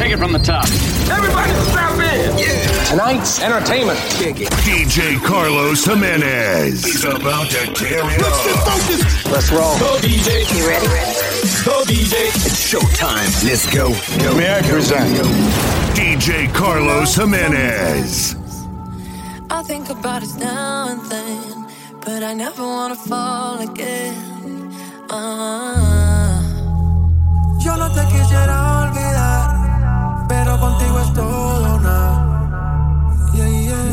Take it from the top. Everybody strap in. Yeah. Tonight's entertainment. DJ Carlos Jimenez. He's about to tear it Let's get focused. Let's roll. Go DJ. You ready? Go DJ. It's showtime. Let's go. go. May I present DJ Carlos Jimenez. I think about us now and then, but I never wanna fall again. Uh. Contigo es todo. Yeah, yeah.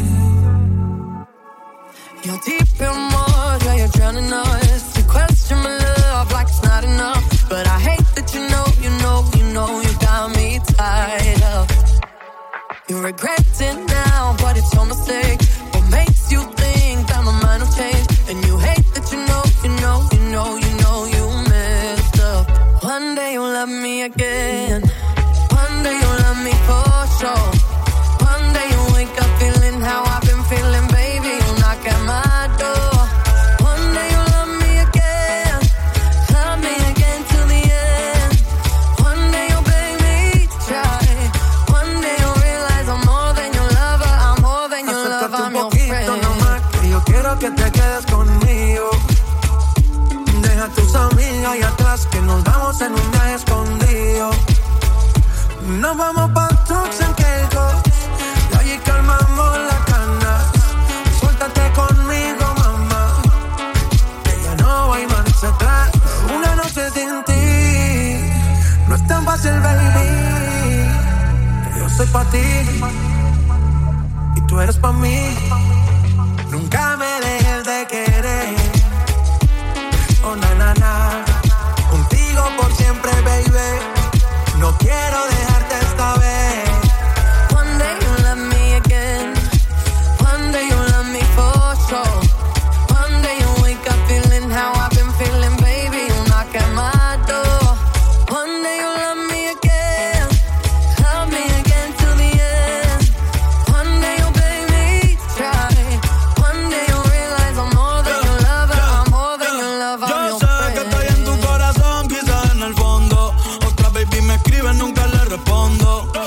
You're deep in water, yeah, you're drowning us. You question my love like it's not enough, but I hate that you know, you know, you know, you got me tied up. You regret it now, but it's your mistake. What makes you think that my mind will change? And you hate that you know, you know, you know, you know, you messed up. One day you'll love me again. Que te quedes conmigo. Deja a tus amigas ahí atrás, que nos vamos en un viaje escondido. Nos vamos pa' Turks and Caicos, y allí calmamos la cana. Suéltate conmigo, mamá, que ya no hay marcha atrás. Una noche sin ti, no es tan fácil, baby. Yo soy pa' ti, y tú eres pa' mí. Nunca me de querer. Oh, na. Contigo por siempre, baby. No quiero nunca le respondo.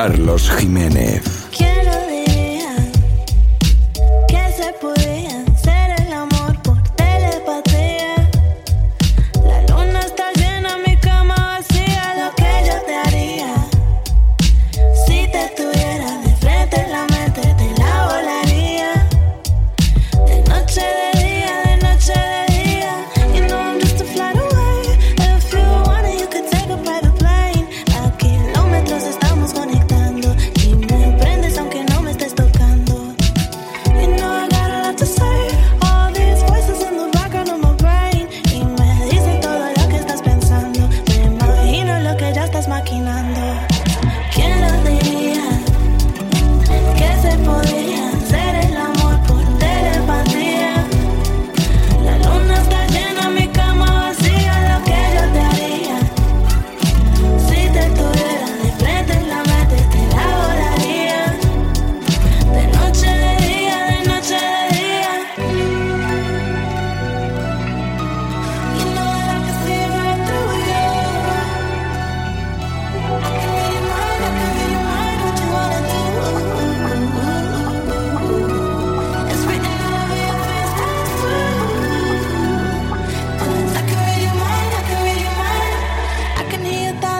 Carlos Jiménez.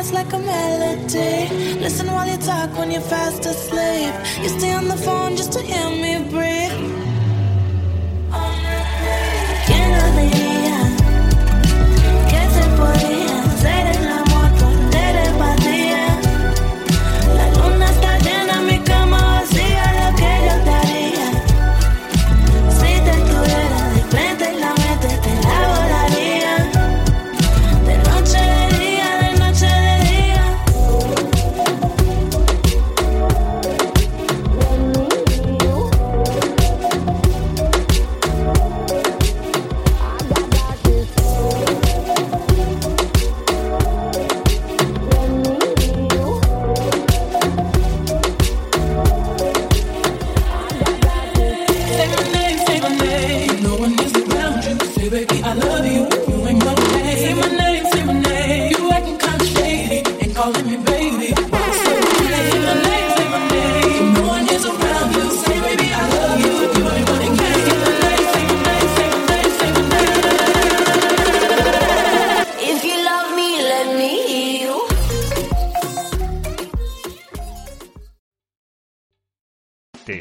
fast like a melody. Listen while you talk when you're fast asleep. You stay on the phone just to hear me breathe. Baby, I love you. You ain't no pain. Say my name, say my name. You acting kinda shady and calling me baby.